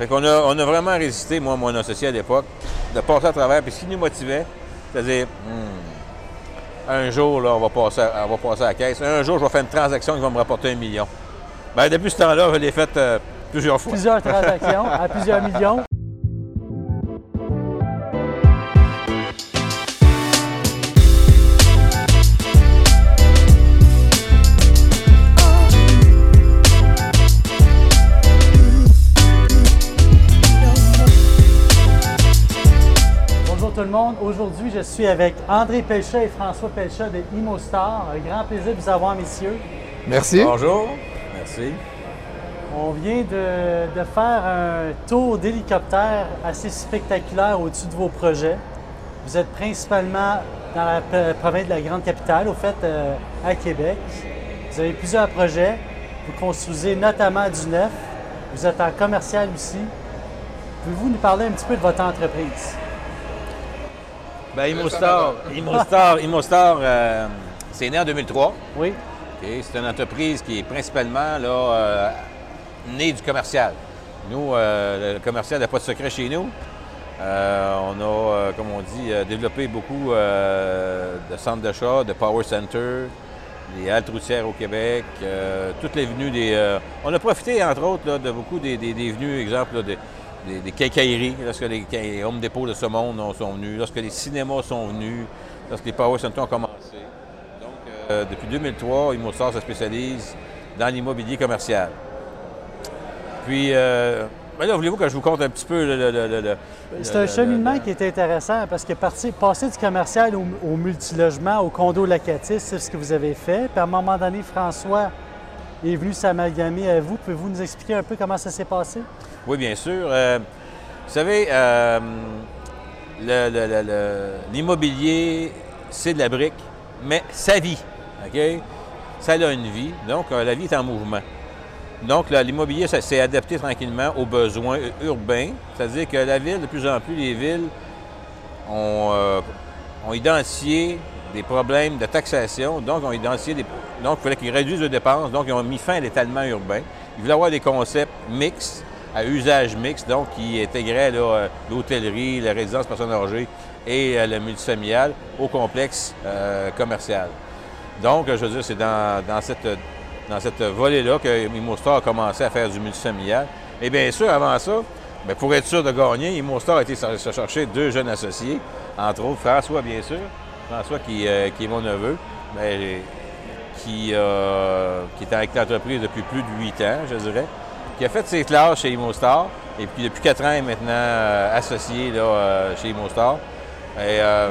Fait qu'on a, on a vraiment résisté, moi, mon associé à l'époque, de passer à travers. Puis ce qui nous motivait, c'est-à-dire, hmm, un jour, là, on va, passer à, on va passer à la caisse. Un jour, je vais faire une transaction qui va me rapporter un million. Bien, depuis ce temps-là, je l'ai faite euh, plusieurs fois. Plusieurs transactions à plusieurs millions. Je suis avec André Pelchat et François Pelchat de ImoStar. Un grand plaisir de vous avoir, messieurs. Merci. Bonjour. Merci. On vient de, de faire un tour d'hélicoptère assez spectaculaire au-dessus de vos projets. Vous êtes principalement dans la province de la Grande Capitale, au fait, euh, à Québec. Vous avez plusieurs projets. Vous construisez notamment du neuf. Vous êtes en commercial aussi. Pouvez-vous nous parler un petit peu de votre entreprise? Ben, Imostar, euh, c'est né en 2003. Oui? C'est une entreprise qui est principalement là, euh, née du commercial. Nous, euh, le commercial n'a pas de secret chez nous. On a, comme on dit, développé beaucoup de centres d'achat, de power centers, des haltes routières au Québec, toutes les venues des... on a profité, entre autres, là, de beaucoup des, des- des venues, exemple, là, des, des, des quincailleries, lorsque les, les Home Depot de ce monde ont- sont venus, lorsque les cinémas sont venus, lorsque les power centers ont commencé. Donc, euh, depuis 2003, Immostar se spécialise dans l'immobilier commercial. Puis, euh, ben là, voulez-vous que je vous conte un petit peu le... C'est un cheminement qui est intéressant parce que passer du commercial au, au multilogement, au condo locatif, c'est ce que vous avez fait. Puis à un moment donné, François est venu s'amalgamer à vous. Pouvez-vous nous expliquer un peu comment ça s'est passé? Oui, bien sûr. Euh, vous savez, euh, l'immobilier, c'est de la brique, mais sa vie, OK? Ça a une vie, donc euh, la vie est en mouvement. Donc, l'immobilier, ça s'est adapté tranquillement aux besoins urbains, c'est-à-dire que la ville, de plus en plus, les villes ont, ont identifié des problèmes de taxation, donc ont identifié des... Donc, il fallait qu'ils réduisent leurs dépenses, donc ils ont mis fin à l'étalement urbain. Ils voulaient avoir des concepts mixtes, à usage mixte, donc qui intégraient là, euh, l'hôtellerie, la résidence personnes et euh, le multifamilial au complexe euh, commercial. Donc, je veux dire, c'est dans, cette, dans cette volée-là que Immostar a commencé à faire du multifamilial. Et bien sûr, avant ça, bien, pour être sûr de gagner, Immostar a été se chercher deux jeunes associés, entre autres François, bien sûr. François, qui, qui est mon neveu, mais qui, qui est avec l'entreprise depuis plus de huit ans, je dirais, qui a fait ses classes chez Immostar, et puis depuis quatre ans, est maintenant euh, associé là, euh, chez Immostar. Et euh,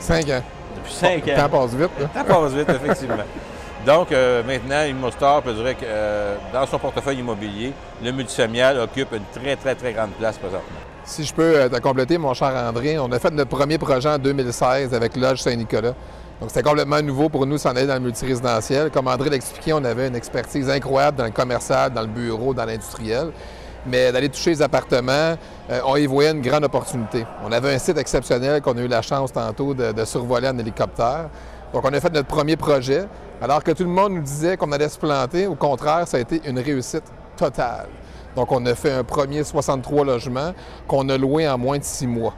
Cinq ans. depuis cinq Le ans. temps passe vite. là. Ça passe vite, effectivement. Donc, maintenant, Immostar peut dire que dans son portefeuille immobilier, le multifamilial occupe une très, très, très grande place présentement. Si je peux te compléter, mon cher André, on a fait notre premier projet en 2016 avec Lodge Saint-Nicolas. Donc, c'était complètement nouveau pour nous s'en aller dans le multirésidentiel. Comme André l'expliquait, on avait une expertise incroyable dans le commercial, dans le bureau, dans l'industriel. Mais d'aller toucher les appartements, euh, on y voyait une grande opportunité. On avait un site exceptionnel qu'on a eu la chance tantôt de, de survoler en hélicoptère. Donc, on a fait notre premier projet. Alors que tout le monde nous disait qu'on allait se planter, au contraire, ça a été une réussite totale. Donc, on a fait un premier 63 logements qu'on a loué en moins de six mois.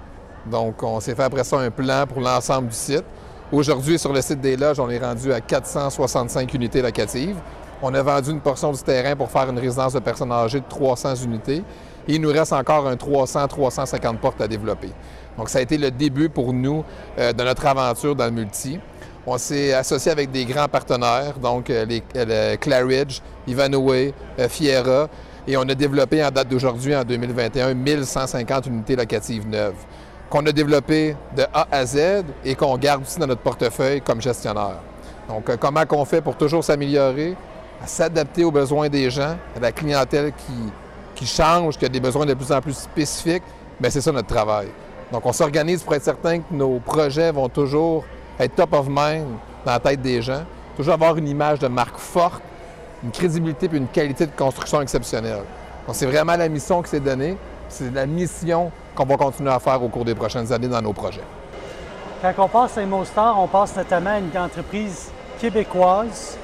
Donc, on s'est fait après ça un plan pour l'ensemble du site. Aujourd'hui, sur le site des loges, on est rendu à 465 unités locatives. On a vendu une portion du terrain pour faire une résidence de personnes âgées de 300 unités. Il nous reste encore un 300-350 portes à développer. Donc, ça a été le début pour nous euh, de notre aventure dans le multi. On s'est associé avec des grands partenaires, donc euh, les, euh, Claridge, Ivanhoe, Fiera, et on a développé en date d'aujourd'hui, en 2021, 1150 unités locatives neuves, qu'on a développées de A à Z et qu'on garde aussi dans notre portefeuille comme gestionnaire. Donc, euh, comment qu'on fait pour toujours s'améliorer, s'adapter aux besoins des gens, à la clientèle qui, qui change, qui a des besoins de plus en plus spécifiques, bien, c'est ça notre travail. Donc, on s'organise pour être certain que nos projets vont toujours être top of mind dans la tête des gens, toujours avoir une image de marque forte, une crédibilité et une qualité de construction exceptionnelle. Donc, c'est vraiment la mission qui s'est donnée. C'est la mission qu'on va continuer à faire au cours des prochaines années dans nos projets. Quand on passe à Immostar, on passe notamment à une entreprise québécoise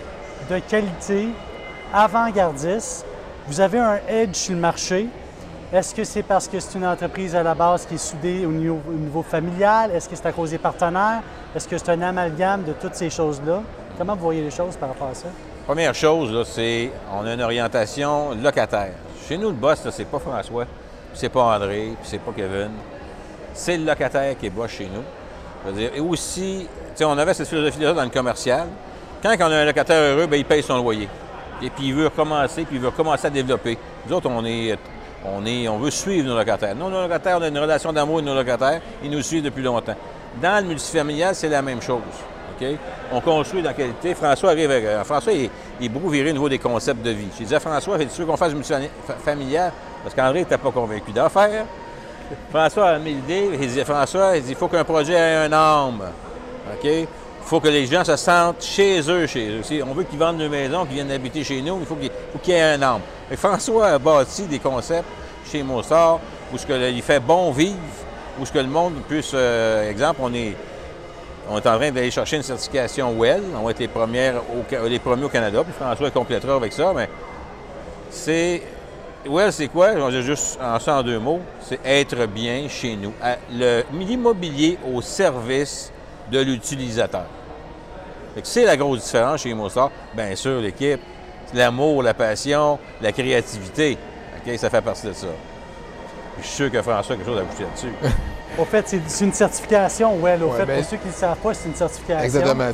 de qualité, avant-gardiste. Vous avez un edge sur le marché. Est-ce que c'est parce que c'est une entreprise à la base qui est soudée au niveau, au niveau familial? Est-ce que c'est à cause des partenaires? Est-ce que c'est un amalgame de toutes ces choses-là? Comment vous voyez les choses par rapport à ça? Première chose, c'est on a une orientation locataire. Chez nous, le boss, c'est pas François, c'est pas André, puis c'est pas Kevin. C'est le locataire qui est boss chez nous. Et aussi, on avait cette philosophie-là dans le commercial. Quand on a un locataire heureux, bien, il paye son loyer. Et puis il veut recommencer, puis il veut recommencer à développer. Nous autres, on est, on est, on veut suivre nos locataires. Nous, nos locataires, on a une relation d'amour avec nos locataires. Ils nous suivent depuis longtemps. Dans le multifamilial, c'est la même chose. On construit dans la qualité. François arrive avec. François, il, il est beaucoup viré au niveau des concepts de vie. J'ai dit à François, es-tu sûr qu'on fasse du multifamilial? Parce qu'André n'était pas convaincu d'affaires. François a mis l'idée. Il dit François, il dit faut qu'un projet ait un âme. OK? Il faut que les gens se sentent chez eux, chez eux. Si on veut qu'ils vendent une maison, qu'ils viennent habiter chez nous, il faut qu'il y ait un âme. François a bâti des concepts chez Mossard où ce que, il fait bon vivre, où ce que le monde puisse. euh, exemple, on est, on est en train d'aller chercher une certification WELL. On va être les, premières premiers au Canada, puis François complétera avec ça, mais c'est. WELL, c'est quoi? Je juste en ça en deux mots. C'est être bien chez nous. L'immobilier au service de l'utilisateur. C'est la grosse différence chez Mossard. Bien sûr, l'équipe, l'amour, la passion, la créativité. OK, ça fait partie de ça. Puis Je suis sûr que François a quelque chose à boucher là-dessus. Au fait, c'est une certification, well. Au Ouais, fait, ben- pour ceux qui ne le savent pas, c'est une certification. Exactement.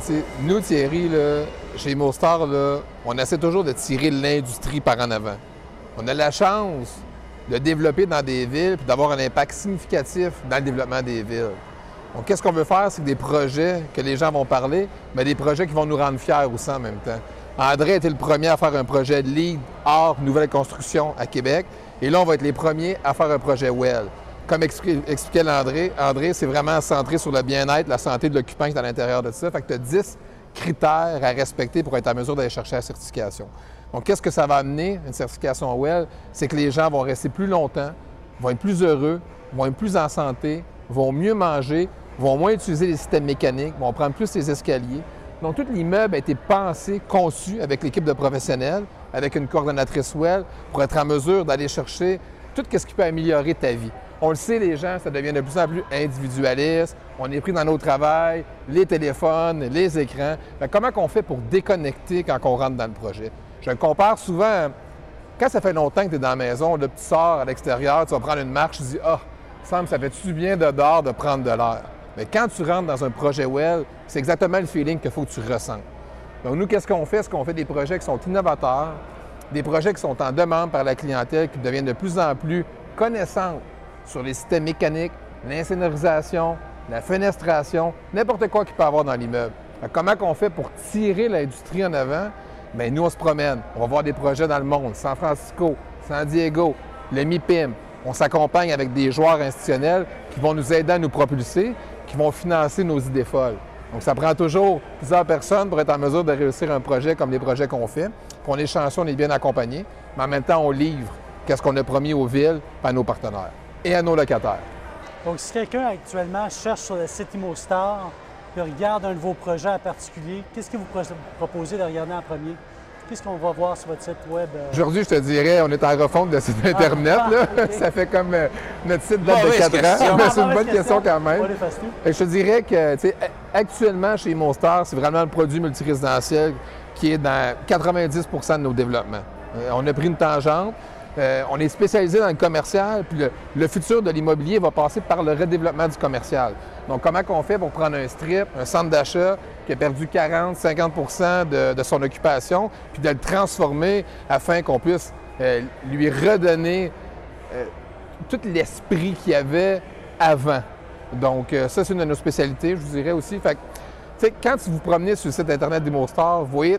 Nous, Thierry, là, chez Mostar, là, on essaie toujours de tirer l'industrie par en avant. On a la chance de développer dans des villes puis d'avoir un impact significatif dans le développement des villes. Donc, qu'est-ce qu'on veut faire? C'est des projets que les gens vont parler, mais des projets qui vont nous rendre fiers aussi en même temps. André a été le premier à faire un projet de lead hors nouvelle construction à Québec. Et là, on va être les premiers à faire un projet WELL. Comme expli- expliquait l'André, André, c'est vraiment centré sur le bien-être, la santé de l'occupant qui est à l'intérieur de ça. Fait que tu as 10 critères à respecter pour être en mesure d'aller chercher la certification. Donc, qu'est-ce que ça va amener, une certification WELL? C'est que les gens vont rester plus longtemps, vont être plus heureux, vont être plus en santé, vont mieux manger, vont moins utiliser les systèmes mécaniques, vont prendre plus les escaliers. Donc, tout l'immeuble a été pensé, conçu avec l'équipe de professionnels, avec une coordonnatrice WELL, pour être en mesure d'aller chercher tout ce qui peut améliorer ta vie. On le sait, les gens, ça devient de plus en plus individualiste. On est pris dans nos travails, les téléphones, les écrans. Comment on fait pour déconnecter quand on rentre dans le projet? Je compare souvent, quand ça fait longtemps que tu es dans la maison, là, tu sors à l'extérieur, tu vas prendre une marche, tu dis Ah, semble ça fait-tu bien de dehors de prendre de l'air? Mais quand tu rentres dans un projet Well, c'est exactement le feeling qu'il faut que tu ressentes. Donc, nous, qu'est-ce qu'on fait? C'est qu'on fait des projets qui sont innovateurs, des projets qui sont en demande par la clientèle, qui deviennent de plus en plus connaissantes sur les systèmes mécaniques, l'insonorisation, la fenestration, n'importe quoi qu'il peut y avoir dans l'immeuble. Comment qu'on fait pour tirer l'industrie en avant? Bien, nous, on se promène. On va voir des projets dans le monde, San Francisco, San Diego, le MIPIM. On s'accompagne avec des joueurs institutionnels qui vont nous aider à nous propulser, qui vont financer nos idées folles. Donc, ça prend toujours plusieurs personnes pour être en mesure de réussir un projet comme les projets qu'on fait. Puis on est chanceux, on est bien accompagné, mais en même temps, on livre qu'est-ce qu'on a promis aux villes, et à nos partenaires et à nos locataires. Donc, si quelqu'un actuellement cherche sur le site ImoStar et regarde un de vos projets en particulier, qu'est-ce que vous pro- proposez de regarder en premier? Qu'est-ce qu'on va voir sur votre site web? euh? Aujourd'hui, je te dirais, on est en refonte de site Internet. Ah, là. Ça fait comme euh, notre site date de Mauvaise 4 question. ans. Ah, c'est une bonne question quand même. Que je te dirais que, actuellement, chez Monstar, c'est vraiment le produit multirésidentiel qui est dans 90% de nos développements. Euh, on a pris une tangente. Euh, on est spécialisé dans le commercial, puis le, futur de l'immobilier va passer par le redéveloppement du commercial. Donc, comment qu'on fait pour prendre un strip, un centre d'achat qui a perdu 40-50 de, de son occupation, puis de le transformer afin qu'on puisse euh, lui redonner euh, tout l'esprit qu'il y avait avant. Donc, ça, c'est une de nos spécialités, je vous dirais aussi. Fait que, quand vous vous promenez sur le site Internet d'Immostar, vous voyez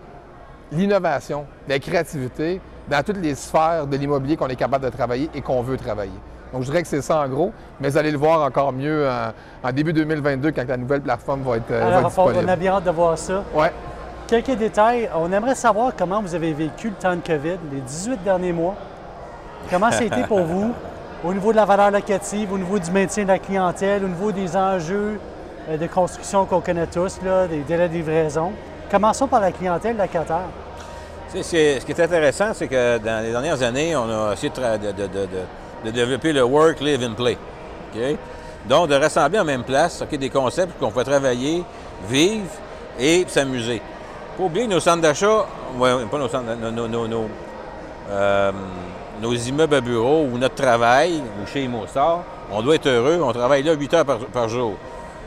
l'innovation, la créativité dans toutes les sphères de l'immobilier qu'on est capable de travailler et qu'on veut travailler. Donc, je dirais que c'est ça en gros, mais vous allez le voir encore mieux en, en début 2022 quand la nouvelle plateforme va être, euh, va être Alors, on a bien hâte de voir ça. Ouais. Quelques détails. On aimerait savoir comment vous avez vécu le temps de COVID, les 18 derniers mois. Comment ça a été pour vous au niveau de la valeur locative, au niveau du maintien de la clientèle, au niveau des enjeux euh, de construction qu'on connaît tous, là, des délais de livraison. Commençons par la clientèle locataire. Ce qui est intéressant, c'est que dans les dernières années, on a essayé de, développer le work, live and play. Donc, de rassembler en même place des concepts qu'on peut travailler, vivre et s'amuser. Faut oublier nos centres d'achat, pas euh, nos immeubles à bureau ou notre travail, ou chez Immostar, on doit être heureux, on travaille là 8 heures par, par jour.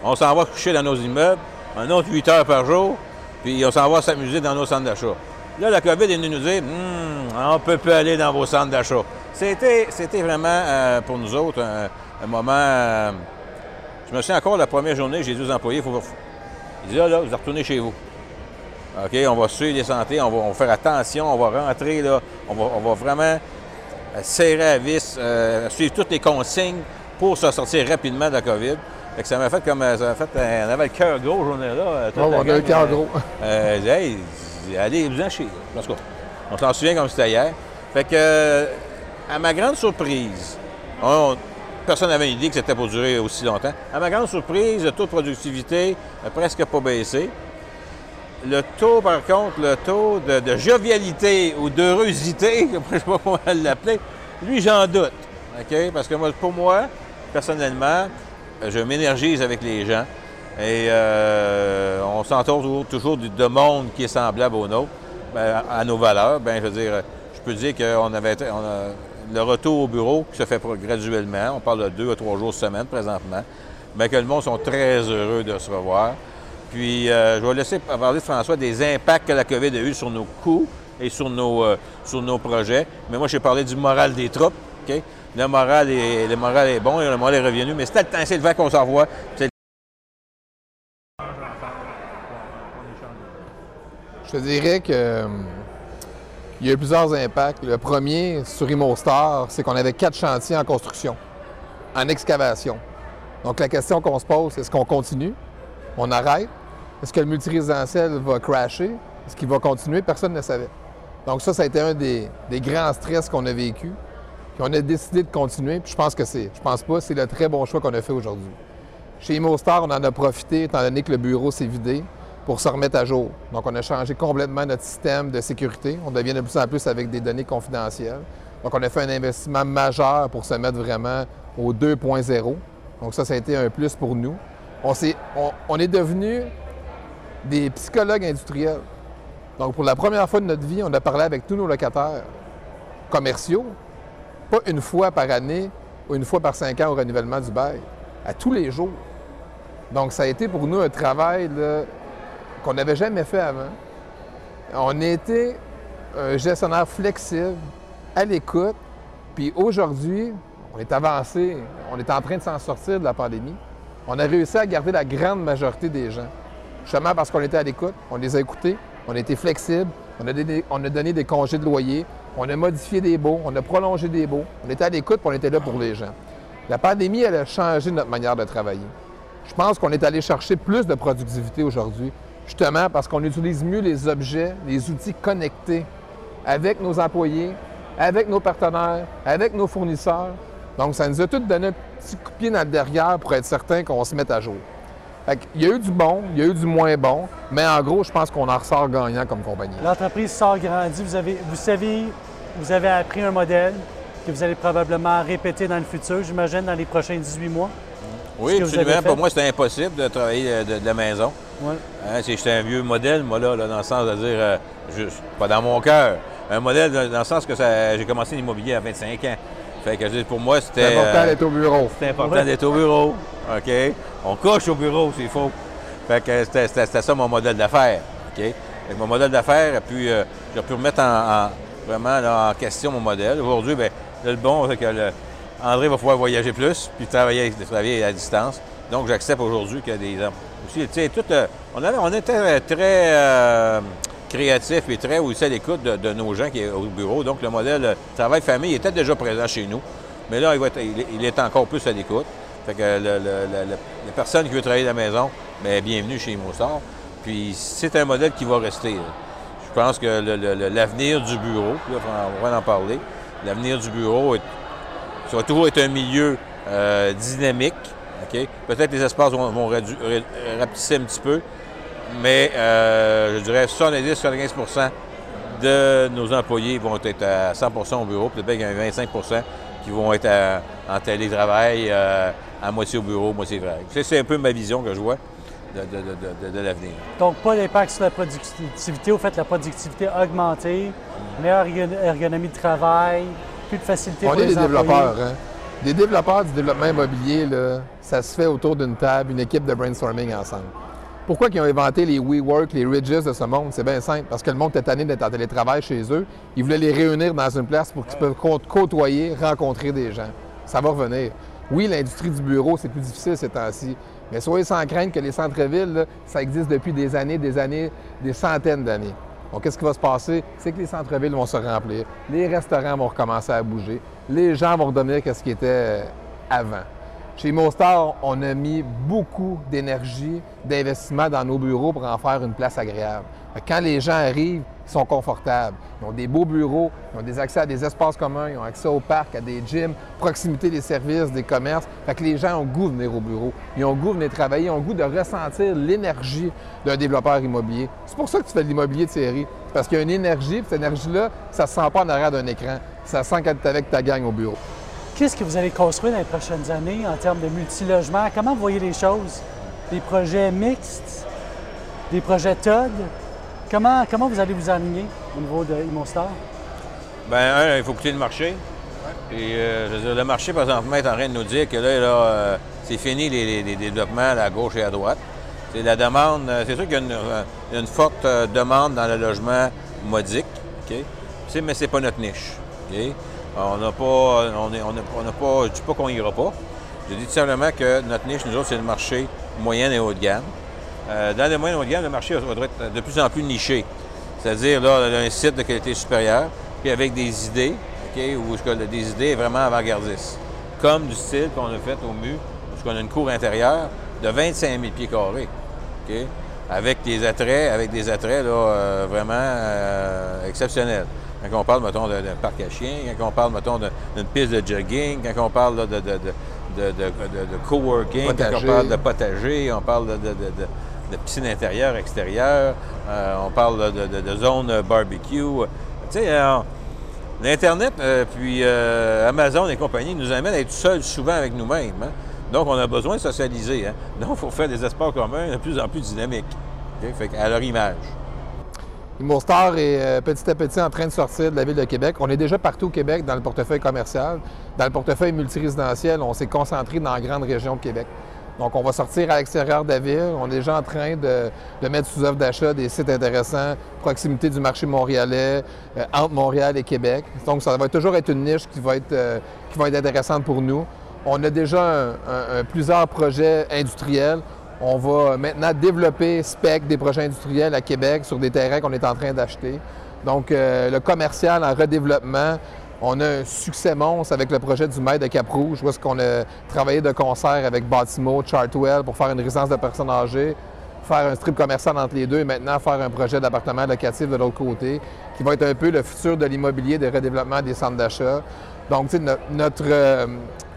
On s'en va coucher dans nos immeubles, un autre 8 heures par jour, puis on s'en va s'amuser dans nos centres d'achat. Là, la COVID est venue nous dire Hum, on ne peut plus aller dans vos centres d'achat. C'était, c'était vraiment euh, pour nous autres un, un moment. euh, je me souviens encore la première journée, j'ai dit aux employés faut, Ils là, là, vous retournez chez vous. OK, on va suivre les santé, on va, on va faire attention, on va rentrer, là, on va, on va vraiment euh, serrer à vis, euh, suivre toutes les consignes pour se sortir rapidement de la COVID. Fait que ça m'a fait comme. Ça m'a fait. on avait le cœur gros, journée là. la on a le cœur gros. euh, allez, vous en chier. On s'en souvient comme c'était hier. Fait que, euh, à ma grande surprise, on- personne n'avait idée que c'était pour durer aussi longtemps. À ma grande surprise, le taux de productivité n'a presque pas baissé. Le taux, par contre, le taux de, jovialité ou d'heurosité, je ne sais pas comment l'appeler, lui, j'en doute. Parce que pour moi, personnellement, je m'énergise avec les gens et euh, on s'entoure toujours, de de monde qui est semblable au nôtre, ben, à, nos valeurs. Ben, je veux dire, je peux dire qu'on avait on a- le retour au bureau qui se fait graduellement. On parle de deux à trois jours semaine présentement. Mais que le monde sont très heureux de se revoir. Puis, euh, je vais laisser parler de François des impacts que la COVID a eu sur nos coûts et sur nos, euh, sur nos projets. Mais moi, j'ai parlé du moral des troupes. OK? Le moral est, le moral est bon et le moral est revenu. Mais c'était le temps, c'est le fait qu'on s'en revoit. C'est Je te dirais que euh, il y a eu plusieurs impacts. Le premier sur Immostar, c'est qu'on avait quatre chantiers en construction, en excavation. Donc la question qu'on se pose, est-ce qu'on continue? On arrête? Est-ce que le multirésidentiel va crasher? Est-ce qu'il va continuer? Personne ne savait. Donc ça, ça a été un des, grands stress qu'on a vécu. Puis on a décidé de continuer. Puis je pense que c'est, je pense pas, c'est le très bon choix qu'on a fait aujourd'hui. Chez Immostar, on en a profité, étant donné que le bureau s'est vidé, pour se remettre à jour. Donc, on a changé complètement notre système de sécurité. On devient de plus en plus avec des données confidentielles. Donc, on a fait un investissement majeur pour se mettre vraiment au 2.0. Donc, ça, ça a été un plus pour nous. On, s'est- on, on est devenus des psychologues industriels. Donc, pour la première fois de notre vie, on a parlé avec tous nos locataires commerciaux, pas une fois par année ou une fois par cinq ans au renouvellement du bail, à tous les jours. Donc, ça a été pour nous un travail qu'on n'avait jamais fait avant. On été un gestionnaire flexible, à l'écoute, puis aujourd'hui, on est avancé, on est en train de s'en sortir de la pandémie. On a réussi à garder la grande majorité des gens. Justement parce qu'on était à l'écoute, on les a écoutés, on a été flexible, on a, donné, on a donné des congés de loyer, on a modifié des baux, on a prolongé des baux. On était à l'écoute, on était là pour les gens. La pandémie, elle a changé notre manière de travailler. Je pense qu'on est allé chercher plus de productivité aujourd'hui, justement parce qu'on utilise mieux les objets, les outils connectés avec nos employés, avec nos partenaires, avec nos fournisseurs. Donc, ça nous a tous donné un petit coup de pied dans le derrière pour être certain qu'on se mette à jour. Fait il y a eu du bon, il y a eu du moins bon, mais en gros, je pense qu'on en ressort gagnant comme compagnie. L'entreprise sort grandi. Vous, avez, vous savez, vous avez appris un modèle que vous allez probablement répéter dans le futur, j'imagine, dans les prochains 18 mois. Oui, absolument. Pour moi, c'était impossible de travailler de, de la maison. Ouais. Hein, c'est- J'étais un vieux modèle, moi, là, là, dans le sens de dire, euh, juste, pas dans mon cœur, un modèle dans, le sens que j'ai commencé l'immobilier à 25 ans. Fait que pour moi, c'était C'est important euh, d'être au bureau. c'était important Ouais. d'être au bureau. OK? On coche au bureau, c'est faux. Fait que c'était- ça mon modèle d'affaires. OK? Fait que mon modèle d'affaires, puis euh, j'ai pu remettre en, en- vraiment là, en question mon modèle. Aujourd'hui, bien, le bon, c'est que le- André va pouvoir voyager plus, puis travailler, travailler à distance. Donc, j'accepte aujourd'hui que des aussi, tu sais, tout, euh, on, avait- on était très euh, créatifs et très aussi à l'écoute de, nos gens qui est au bureau. Donc, le modèle euh, travail-famille était déjà présent chez nous. Mais là, il, est- encore plus à l'écoute. Fait que la personne qui veut travailler à la maison, bien, bienvenue chez Moussard. Puis c'est un modèle qui va rester. Je pense que l'avenir du bureau, là, on va en parler, l'avenir du bureau, ça va toujours être un milieu euh, dynamique. OK? Peut-être les espaces vont, vont rédu- ré- rapetisser un petit peu, mais euh, je dirais 70-75% de nos employés vont être à 100% au bureau, puis peut-être qu'il y a un 25% qui vont être en télétravail, à moitié au bureau, moitié vrai. C'est un peu ma vision que je vois de, l'avenir. Donc, pas d'impact sur la productivité. Au fait, la productivité augmentée, meilleure ergonomie de travail, plus de facilité On pour est des développeurs. Hein? Des développeurs du développement immobilier, ça se fait autour d'une table, une équipe de brainstorming ensemble. Pourquoi ils ont inventé les WeWork, les Ridges de ce monde? C'est bien simple. Parce que le monde était tanné d'être en télétravail chez eux. Ils voulaient les réunir dans une place pour qu'ils puissent côtoyer, rencontrer des gens. Ça va revenir. Oui, l'industrie du bureau, c'est plus difficile ces temps-ci. Mais soyez sans crainte que les centres-villes, ça existe depuis des années, des années, des centaines d'années. Donc, qu'est-ce qui va se passer? C'est que les centres-villes vont se remplir, les restaurants vont recommencer à bouger, les gens vont redevenir ce qu'ils étaient euh, avant. Chez Mostar, on a mis beaucoup d'énergie, d'investissement dans nos bureaux pour en faire une place agréable. Quand les gens arrivent, ils sont confortables. Ils ont des beaux bureaux, ils ont des accès à des espaces communs, ils ont accès au parc, à des gyms, proximité des services, des commerces. Fait que les gens ont goût de venir au bureau. Ils ont goût de venir travailler, ils ont goût de ressentir l'énergie d'un développeur immobilier. C'est pour ça que tu fais de l'immobilier de série. Parce qu'il y a une énergie, puis cette énergie-là, ça ne se sent pas en arrière d'un écran. Ça se sent es avec ta gang au bureau. Qu'est-ce que vous allez construire dans les prochaines années en termes de multilogement? Comment vous voyez les choses? Des projets mixtes? Des projets TOD? Comment, comment vous allez vous aligner au niveau de Immostar? Bien, il faut coûter le marché. Et euh, je veux dire, le marché, présentement, est en train de nous dire que là, euh, c'est fini les, développements à gauche et à droite. C'est la demande, euh, c'est sûr qu'il y a une, forte demande dans le logement modique, OK? mais ce n'est pas notre niche. On n'a pas, on n'a pas, je dis pas qu'on ira pas. Je dis tout simplement que notre niche, nous autres, c'est le marché moyen et haut de gamme. Euh, dans le moyen haut de gamme, le marché va être de plus en plus niché. C'est-à-dire, là, un site de qualité supérieure, puis avec des idées, OK, où des idées vraiment avant-gardistes. Comme du style qu'on a fait au MU, où on a une cour intérieure de 25 000 pieds carrés, avec des attraits, avec des attraits là, euh, vraiment euh, exceptionnels. Quand on parle, mettons, d'un parc à chiens, quand on parle, mettons, d'une piste de jogging, quand on parle de, de, de, coworking, quand on parle de potager, on parle de, de piscine intérieure, extérieure, euh, on parle de, zone barbecue. Tu sais, euh, l'Internet, euh, puis Amazon et compagnie nous amènent à être seuls souvent avec nous-mêmes. Hein. Donc, on a besoin de socialiser. Hein. Donc, il faut faire des espaces communs de plus en plus dynamiques, à leur image. Immostar est petit à petit en train de sortir de la ville de Québec. On est déjà partout au Québec dans le portefeuille commercial. Dans le portefeuille multirésidentiel, on s'est concentré dans la grande région de Québec. Donc, on va sortir à l'extérieur de la ville. On est déjà en train de, mettre sous offre d'achat des sites intéressants, proximité du marché montréalais, euh, entre Montréal et Québec. Donc, ça va toujours être une niche qui va être, euh, qui va être intéressante pour nous. On a déjà plusieurs projets industriels. On va maintenant développer SPEC, des projets industriels à Québec sur des terrains qu'on est en train d'acheter. Donc, euh, le commercial en redéveloppement, on a un succès monstre avec le projet du maître de Cap-Rouge, où qu'on a travaillé de concert avec Baltimore, Chartwell pour faire une résidence de personnes âgées, faire un strip commercial entre les deux et maintenant faire un projet d'appartement locatif de l'autre côté, qui va être un peu le futur de l'immobilier, des redéveloppements des centres d'achat. Donc, notre, euh,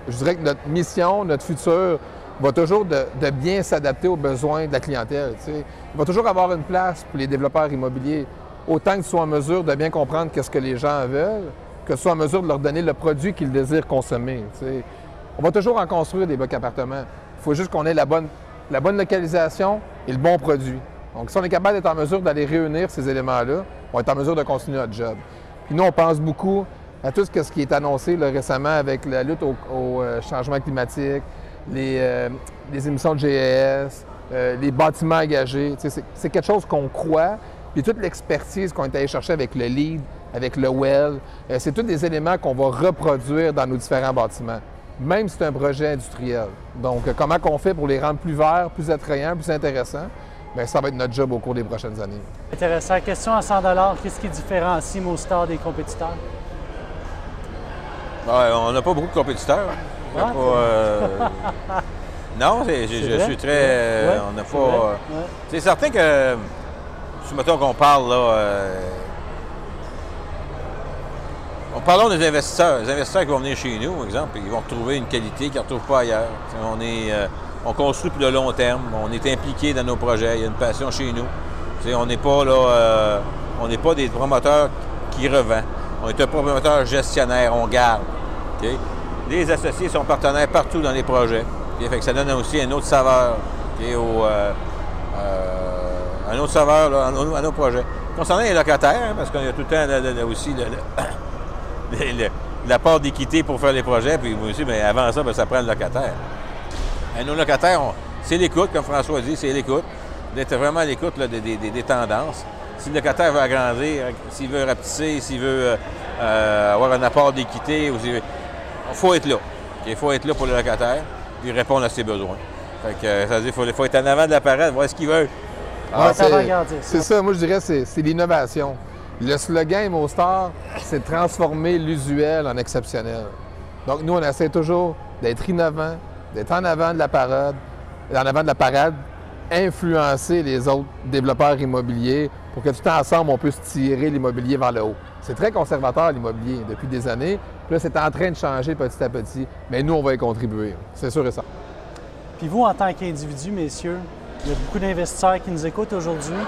je dirais que notre mission, notre futur, va toujours de, bien s'adapter aux besoins de la clientèle. Il va toujours avoir une place pour les développeurs immobiliers, autant qu'ils soient en mesure de bien comprendre qu'est-ce que les gens veulent, que ce soit en mesure de leur donner le produit qu'ils désirent consommer. On va toujours en construire des blocs appartements. Il faut juste qu'on ait la bonne, la bonne localisation et le bon produit. Donc, si on est capable d'être en mesure d'aller réunir ces éléments-là, on être en mesure de continuer notre job. Puis nous, on pense beaucoup à tout ce qui est annoncé récemment avec la lutte au, euh, changement climatique, euh, les, émissions de GES, euh, les bâtiments engagés. C'est quelque chose qu'on croit. Puis toute l'expertise qu'on est allé chercher avec le LEED, avec le well. Euh, c'est tous des éléments qu'on va reproduire dans nos différents bâtiments, même si c'est un projet industriel. Donc, euh, comment qu'on fait pour les rendre plus verts, plus attrayants, plus intéressants? Bien, ça va être notre job au cours des prochaines années. Intéressant. Question à 100 Qu'est-ce qui différencie Mostar des compétiteurs? on n'a pas beaucoup de compétiteurs. Ah, euh, non, je, suis très. on n'a pas. C'est certain que. Si mettons qu'on parle là parlons des investisseurs. Les investisseurs qui vont venir chez nous, par exemple, ils vont retrouver une qualité qu'ils ne retrouvent pas ailleurs. on, est, euh, on construit pour le long terme. On est impliqué dans nos projets. Il y a une passion chez nous. on n'est pas là, euh, on n'est pas des promoteurs qui revendent. On est un promoteur gestionnaire. On garde. Les associés sont partenaires partout dans les projets. Ça donne aussi un autre saveur euh, euh, un autre saveur à, nos, à nos projets. Concernant les locataires, hein, parce qu'on a tout le temps aussi la part d'équité pour faire les projets, puis aussi, mais avant ça, ben, ça prend le locataire. Et nos locataires, c'est l'écoute, comme François dit, c'est l'écoute. D'être vraiment à l'écoute des, tendances. Si le locataire veut agrandir, s'il veut rapetisser, s'il veut euh, euh, avoir un apport d'équité, il faut être là. Il faut être là pour le locataire, puis répondre à ses besoins. Fait que, ça veut dire qu'il faut, faut être en avant de la parade, voir ce qu'il veut. Ah, c'est ça, moi je dirais, c'est c'est l'innovation. Le slogan Imostar, c'est de transformer l'usuel en exceptionnel. Donc nous, on essaie toujours d'être innovant, d'être en avant de la parade, en avant de la parade, influencer les autres développeurs immobiliers pour que tout ensemble, on puisse tirer l'immobilier vers le haut. C'est très conservateur l'immobilier depuis des années. Puis là, c'est en train de changer petit à petit, mais nous, on va y contribuer. C'est sûr et certain. Puis vous, en tant qu'individu, messieurs, il y a beaucoup d'investisseurs qui nous écoutent aujourd'hui.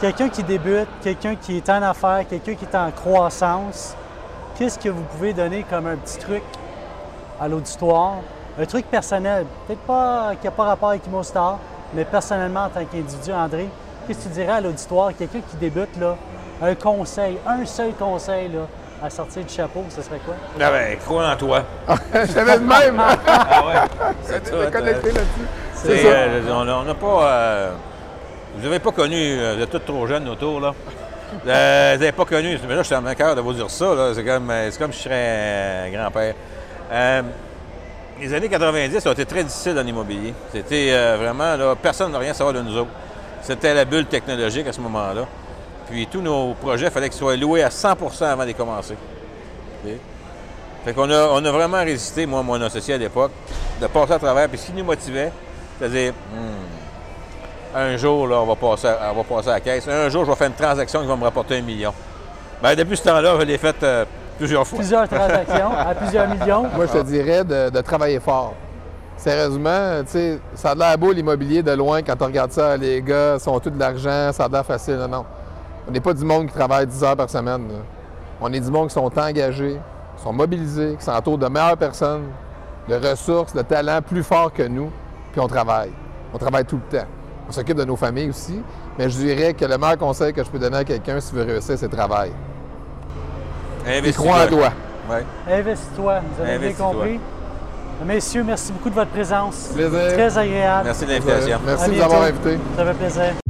Quelqu'un qui débute, quelqu'un qui est en affaires, quelqu'un qui est en croissance, qu'est-ce que vous pouvez donner comme un petit truc à l'auditoire? Un truc personnel, peut-être pas qui n'a pas rapport avec Imostar, mais personnellement en tant qu'individu, André, qu'est-ce que tu dirais à l'auditoire, quelqu'un qui débute, là, un conseil, un seul conseil là, à sortir du chapeau, ce serait quoi? Ah ben, crois en toi. J'avais le même! hein? Ah ouais, c'est connecté euh, là-dessus. Ça. euh, on n'a pas. euh, vous n'avez pas connu, euh, vous êtes tous trop jeunes autour, là. Euh, vous n'avez pas connu, mais là, je suis en cœur de vous dire ça, là. C'est comme, euh, c'est comme si je serais grand-père. Euh, les années 90 ont été très difficiles en immobilier. C'était euh, vraiment, là, personne n'a rien à savoir de nous autres. C'était la bulle technologique à ce moment-là. Puis tous nos projets, il fallait qu'ils soient loués à 100% avant de les commencer. Fait qu'on a, on a vraiment résisté, moi, mon associé à l'époque, de passer à travers. Puis ce qui nous motivait, c'est-à-dire, Hmm, un jour, là, on va, passer à, on va passer à la caisse. Un jour, je vais faire une transaction qui va me rapporter un million. Bien, depuis ce temps-là, je l'ai faite euh, plusieurs fois. Plusieurs transactions à plusieurs millions. Moi, je te dirais de, de travailler fort. Sérieusement, tu sais, ça a l'air beau l'immobilier de loin quand on regarde ça, les gars sont tous de l'argent, ça a l'air facile. Non, non. On n'est pas du monde qui travaille 10 heures par semaine. là. On est du monde qui sont engagés, qui sont mobilisés, qui s'entourent de meilleures personnes, de ressources, de talents plus forts que nous, puis on travaille. On travaille tout le temps. On s'occupe de nos familles aussi, mais je dirais que le meilleur conseil que je peux donner à quelqu'un s'il veut réussir, c'est travail. Il Investis-toi. croit en toi. Ouais. Investis-toi, vous avez bien compris. Messieurs, merci beaucoup de votre présence. Plaisir. Très agréable. Merci de l'invitation. Merci de nous avoir invités. Ça fait plaisir.